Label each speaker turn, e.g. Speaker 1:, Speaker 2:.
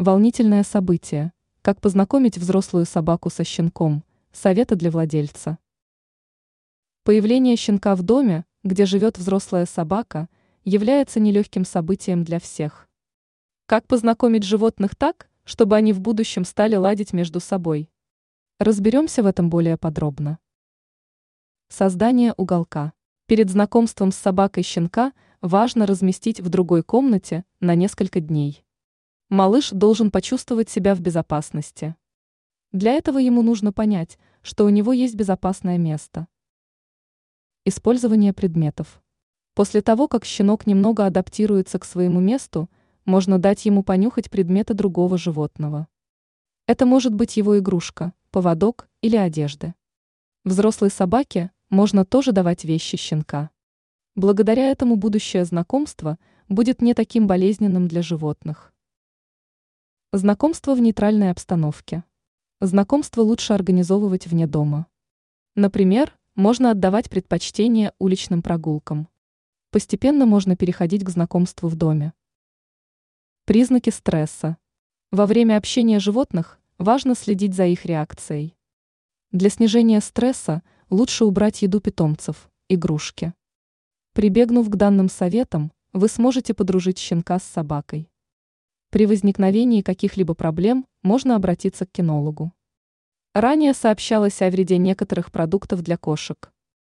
Speaker 1: Волнительное событие. Как познакомить взрослую собаку со щенком. Советы для владельца. Появление щенка в доме, где живет взрослая собака, является нелегким событием для всех. Как познакомить животных так, чтобы они в будущем стали ладить между собой? Разберемся в этом более подробно. Создание уголка. Перед знакомством с собакой щенка важно разместить в другой комнате на несколько дней. Малыш должен почувствовать себя в безопасности. Для этого ему нужно понять, что у него есть безопасное место. Использование предметов. После того, как щенок немного адаптируется к своему месту, можно дать ему понюхать предметы другого животного. Это может быть его игрушка, поводок или одежда. Взрослой собаке можно тоже давать вещи щенка. Благодаря этому будущее знакомство будет не таким болезненным для животных. Знакомство в нейтральной обстановке. Знакомство лучше организовывать вне дома. Например, можно отдавать предпочтение уличным прогулкам. Постепенно можно переходить к знакомству в доме. Признаки стресса. Во время общения животных важно следить за их реакцией. Для снижения стресса лучше убрать еду питомцев, игрушки. Прибегнув к данным советам, вы сможете подружить щенка с собакой. При возникновении каких-либо проблем можно обратиться к кинологу. Ранее сообщалось о вреде некоторых продуктов для кошек.